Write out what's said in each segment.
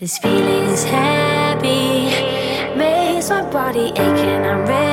This feeling is happy, makes my body ache, and I'm ready.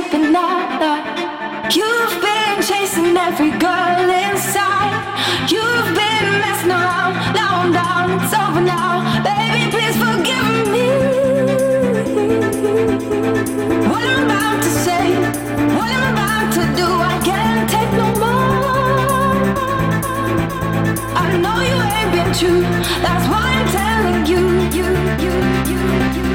sleeping at night. You've been chasing every girl inside. You've been messing around, now I'm down, it's over now. Baby, please forgive me. What I'm about to say, what I'm about to do, I can't take no more. I know you ain't been true, that's why I'm telling you, you, you, you, you.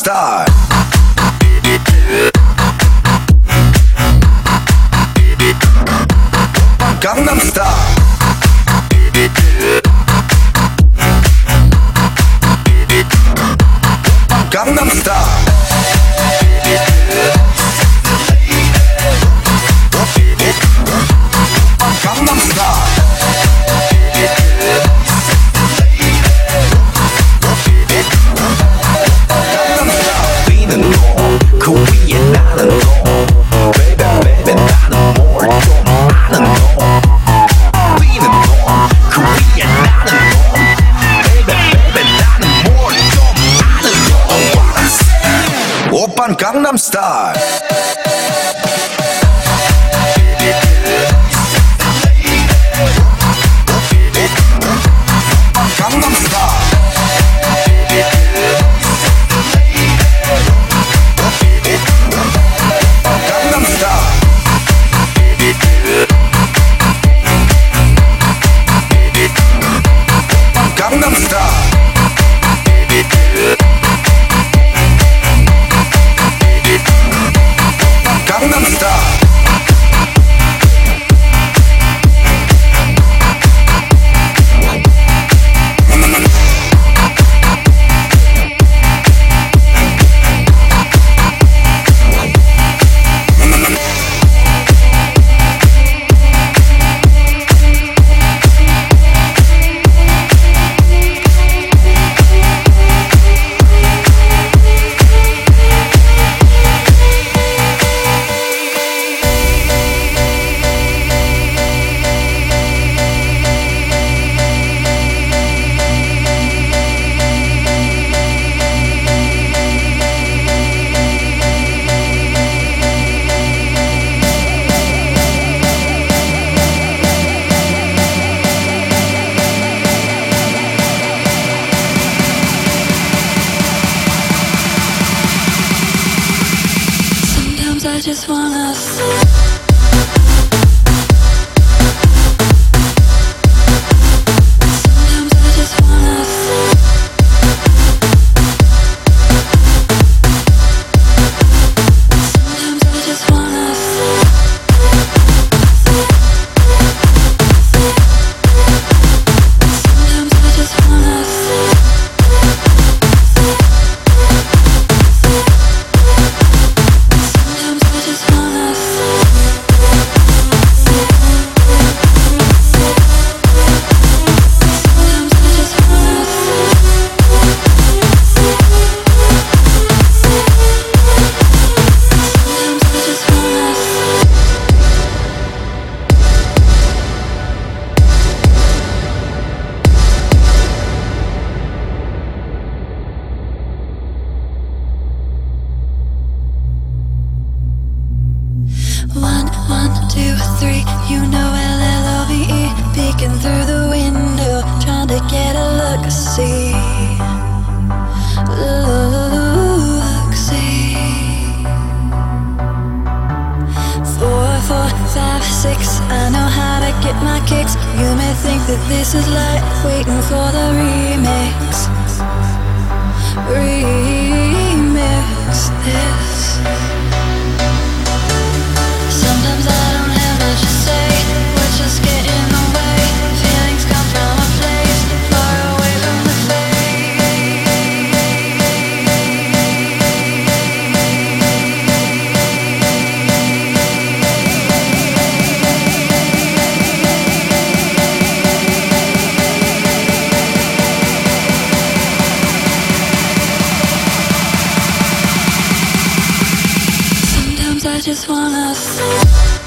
star. Star. I just wanna see